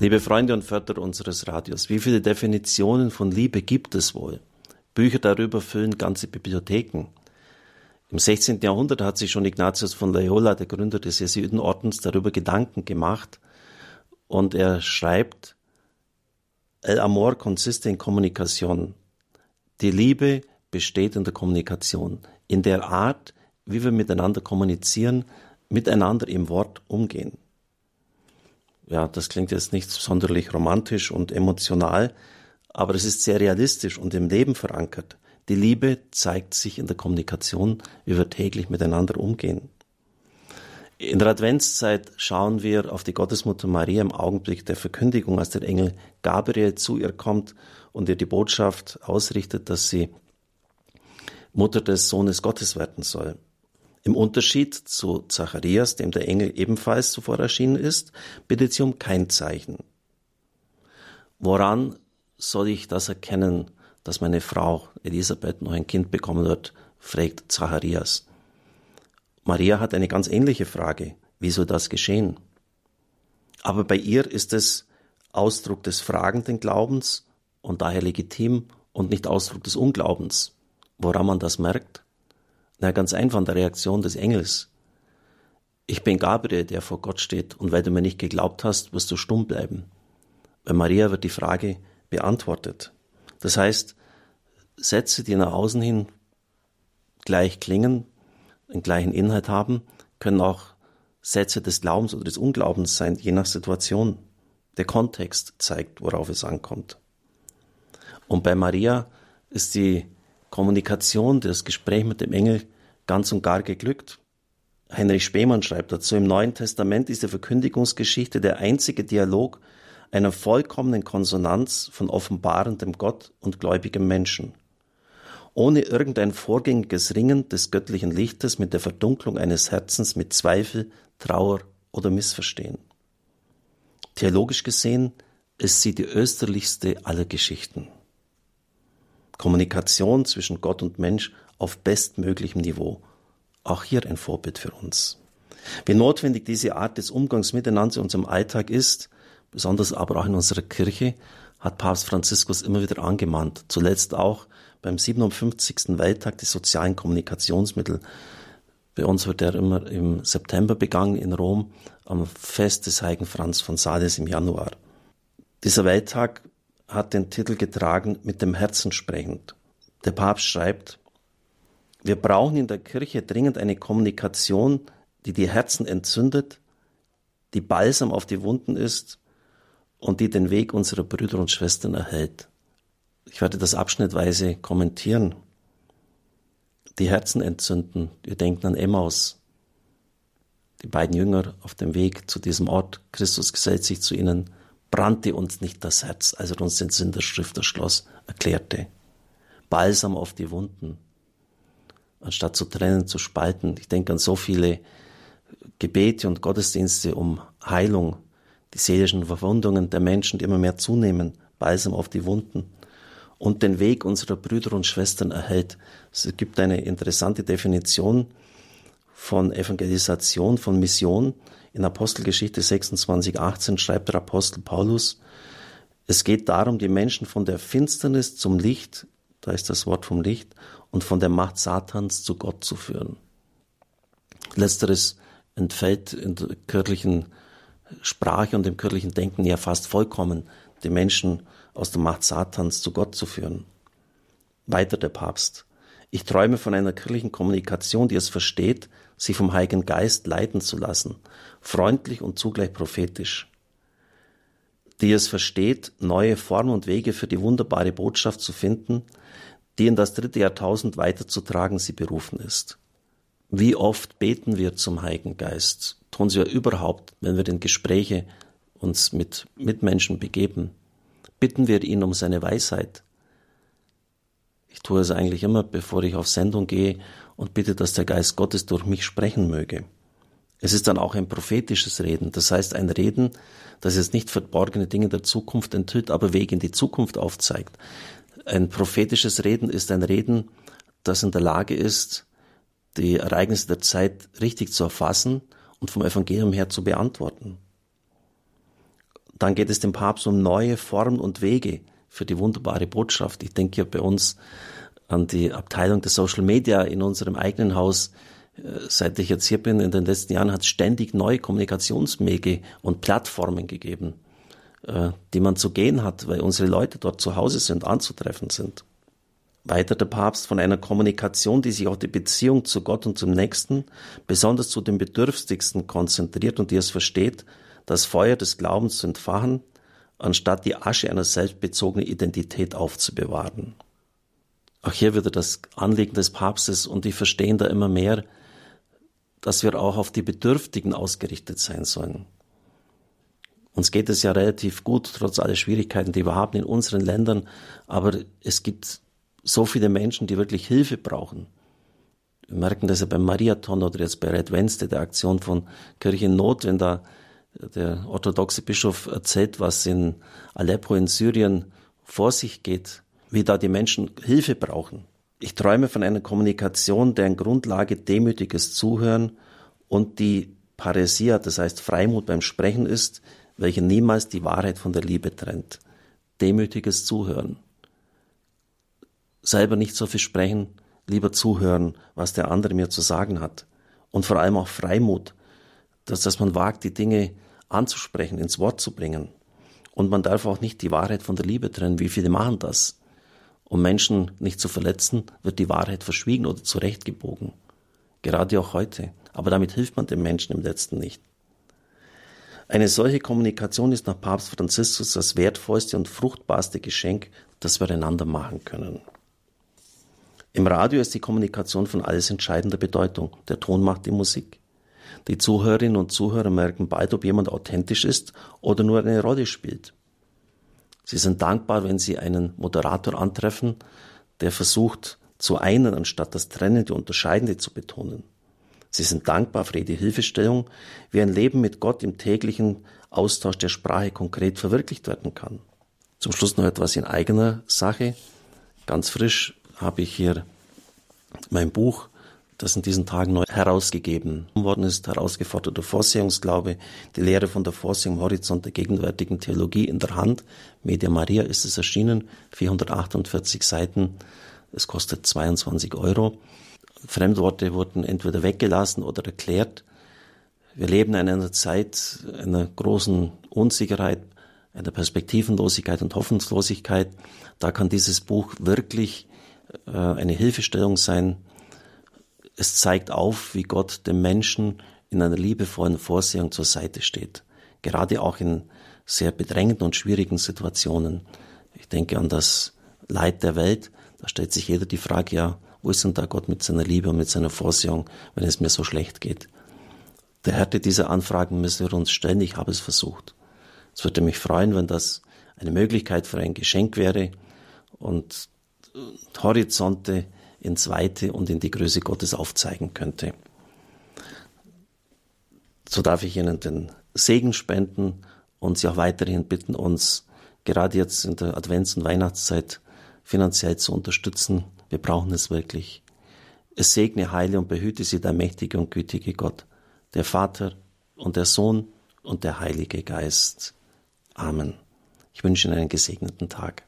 Liebe Freunde und Förderer unseres Radios, wie viele Definitionen von Liebe gibt es wohl? Bücher darüber füllen ganze Bibliotheken. Im 16. Jahrhundert hat sich schon Ignatius von Loyola, der Gründer des Jesuitenordens, darüber Gedanken gemacht und er schreibt, El amor consiste in Kommunikation. Die Liebe besteht in der Kommunikation, in der Art, wie wir miteinander kommunizieren, miteinander im Wort umgehen ja, das klingt jetzt nicht sonderlich romantisch und emotional, aber es ist sehr realistisch und im Leben verankert. Die Liebe zeigt sich in der Kommunikation, wie wir täglich miteinander umgehen. In der Adventszeit schauen wir auf die Gottesmutter Maria im Augenblick der Verkündigung, als der Engel Gabriel zu ihr kommt und ihr die Botschaft ausrichtet, dass sie Mutter des Sohnes Gottes werden soll. Im Unterschied zu Zacharias, dem der Engel ebenfalls zuvor erschienen ist, bittet sie um kein Zeichen. Woran soll ich das erkennen, dass meine Frau Elisabeth noch ein Kind bekommen wird, fragt Zacharias. Maria hat eine ganz ähnliche Frage. Wie soll das geschehen? Aber bei ihr ist es Ausdruck des fragenden Glaubens und daher legitim und nicht Ausdruck des Unglaubens. Woran man das merkt? Na, ganz einfach an der Reaktion des Engels. Ich bin Gabriel, der vor Gott steht, und weil du mir nicht geglaubt hast, wirst du stumm bleiben. Bei Maria wird die Frage beantwortet. Das heißt, Sätze, die nach außen hin gleich klingen, einen gleichen Inhalt haben, können auch Sätze des Glaubens oder des Unglaubens sein, je nach Situation. Der Kontext zeigt, worauf es ankommt. Und bei Maria ist die Kommunikation, das Gespräch mit dem Engel ganz und gar geglückt. Heinrich Spemann schreibt dazu, im Neuen Testament ist die Verkündigungsgeschichte der einzige Dialog einer vollkommenen Konsonanz von offenbarendem Gott und gläubigem Menschen. Ohne irgendein vorgängiges Ringen des göttlichen Lichtes mit der Verdunklung eines Herzens mit Zweifel, Trauer oder Missverstehen. Theologisch gesehen ist sie die österlichste aller Geschichten. Kommunikation zwischen Gott und Mensch auf bestmöglichem Niveau. Auch hier ein Vorbild für uns. Wie notwendig diese Art des Umgangs miteinander in unserem Alltag ist, besonders aber auch in unserer Kirche, hat Papst Franziskus immer wieder angemahnt. Zuletzt auch beim 57. Welttag des sozialen Kommunikationsmittel. Bei uns wird er immer im September begangen in Rom am Fest des heiligen Franz von Sales im Januar. Dieser Welttag hat den Titel getragen mit dem Herzen sprechend. Der Papst schreibt, wir brauchen in der Kirche dringend eine Kommunikation, die die Herzen entzündet, die Balsam auf die Wunden ist und die den Weg unserer Brüder und Schwestern erhält. Ich werde das abschnittweise kommentieren. Die Herzen entzünden. Wir denken an Emmaus. Die beiden Jünger auf dem Weg zu diesem Ort. Christus gesellt sich zu ihnen brannte uns nicht das Herz, als er uns den Sinn der Schrift erschloss, erklärte. Balsam auf die Wunden, anstatt zu trennen, zu spalten. Ich denke an so viele Gebete und Gottesdienste um Heilung, die seelischen Verwundungen der Menschen, die immer mehr zunehmen, Balsam auf die Wunden und den Weg unserer Brüder und Schwestern erhält. Es gibt eine interessante Definition von Evangelisation, von Mission, in Apostelgeschichte 26, 18 schreibt der Apostel Paulus, es geht darum, die Menschen von der Finsternis zum Licht, da ist das Wort vom Licht, und von der Macht Satans zu Gott zu führen. Letzteres entfällt in der kirchlichen Sprache und im kirchlichen Denken ja fast vollkommen, die Menschen aus der Macht Satans zu Gott zu führen. Weiter der Papst. Ich träume von einer kirchlichen Kommunikation, die es versteht, sich vom Heiligen Geist leiten zu lassen, freundlich und zugleich prophetisch, die es versteht, neue Formen und Wege für die wunderbare Botschaft zu finden, die in das dritte Jahrtausend weiterzutragen sie berufen ist. Wie oft beten wir zum Heiligen Geist? Tun sie ja überhaupt, wenn wir in Gespräche uns mit Mitmenschen begeben. Bitten wir ihn um seine Weisheit. Ich tue es eigentlich immer, bevor ich auf Sendung gehe und bitte, dass der Geist Gottes durch mich sprechen möge. Es ist dann auch ein prophetisches Reden, das heißt ein Reden, das jetzt nicht verborgene Dinge der Zukunft enthüllt, aber Wege in die Zukunft aufzeigt. Ein prophetisches Reden ist ein Reden, das in der Lage ist, die Ereignisse der Zeit richtig zu erfassen und vom Evangelium her zu beantworten. Dann geht es dem Papst um neue Formen und Wege für die wunderbare Botschaft. Ich denke hier bei uns an die Abteilung der Social Media in unserem eigenen Haus. Äh, seit ich jetzt hier bin, in den letzten Jahren hat es ständig neue Kommunikationswege und Plattformen gegeben, äh, die man zu gehen hat, weil unsere Leute dort zu Hause sind, anzutreffen sind. Weiter der Papst von einer Kommunikation, die sich auf die Beziehung zu Gott und zum Nächsten, besonders zu den Bedürftigsten konzentriert und die es versteht, das Feuer des Glaubens zu entfachen, anstatt die Asche einer selbstbezogenen Identität aufzubewahren. Auch hier wieder das Anliegen des Papstes und ich verstehe da immer mehr, dass wir auch auf die Bedürftigen ausgerichtet sein sollen. Uns geht es ja relativ gut, trotz aller Schwierigkeiten, die wir haben in unseren Ländern, aber es gibt so viele Menschen, die wirklich Hilfe brauchen. Wir merken das ja beim Mariathon oder jetzt bei Red Wednesday, der Aktion von Kirche in Not, wenn da der orthodoxe Bischof erzählt, was in Aleppo in Syrien vor sich geht, wie da die Menschen Hilfe brauchen. Ich träume von einer Kommunikation, deren Grundlage demütiges Zuhören und die Paresia, das heißt Freimut beim Sprechen ist, welche niemals die Wahrheit von der Liebe trennt. Demütiges Zuhören selber nicht so viel sprechen, lieber zuhören, was der andere mir zu sagen hat. Und vor allem auch Freimut, dass, dass man wagt, die Dinge anzusprechen, ins Wort zu bringen. Und man darf auch nicht die Wahrheit von der Liebe trennen. Wie viele machen das? Um Menschen nicht zu verletzen, wird die Wahrheit verschwiegen oder zurechtgebogen. Gerade auch heute. Aber damit hilft man dem Menschen im letzten nicht. Eine solche Kommunikation ist nach Papst Franziskus das wertvollste und fruchtbarste Geschenk, das wir einander machen können. Im Radio ist die Kommunikation von alles entscheidender Bedeutung. Der Ton macht die Musik. Die Zuhörerinnen und Zuhörer merken bald, ob jemand authentisch ist oder nur eine Rolle spielt. Sie sind dankbar, wenn sie einen Moderator antreffen, der versucht zu einen, anstatt das Trennende, Unterscheidende zu betonen. Sie sind dankbar für jede Hilfestellung, wie ein Leben mit Gott im täglichen Austausch der Sprache konkret verwirklicht werden kann. Zum Schluss noch etwas in eigener Sache. Ganz frisch habe ich hier mein Buch, das in diesen Tagen neu herausgegeben worden ist, herausgeforderter Vorsehungsglaube, die Lehre von der Vorsehung im Horizont der gegenwärtigen Theologie in der Hand. Media Maria ist es erschienen, 448 Seiten, es kostet 22 Euro. Fremdworte wurden entweder weggelassen oder erklärt. Wir leben in einer Zeit einer großen Unsicherheit, einer Perspektivenlosigkeit und Hoffnungslosigkeit. Da kann dieses Buch wirklich äh, eine Hilfestellung sein. Es zeigt auf, wie Gott dem Menschen in einer liebevollen Vorsehung zur Seite steht. Gerade auch in sehr bedrängenden und schwierigen Situationen. Ich denke an das Leid der Welt. Da stellt sich jeder die Frage, ja, wo ist denn da Gott mit seiner Liebe und mit seiner Vorsehung, wenn es mir so schlecht geht? Der Härte dieser Anfragen müssen wir uns stellen. Ich habe es versucht. Es würde mich freuen, wenn das eine Möglichkeit für ein Geschenk wäre. Und Horizonte ins Weite und in die Größe Gottes aufzeigen könnte. So darf ich Ihnen den Segen spenden und Sie auch weiterhin bitten, uns gerade jetzt in der Advents- und Weihnachtszeit finanziell zu unterstützen. Wir brauchen es wirklich. Es segne, heile und behüte Sie der mächtige und gütige Gott, der Vater und der Sohn und der Heilige Geist. Amen. Ich wünsche Ihnen einen gesegneten Tag.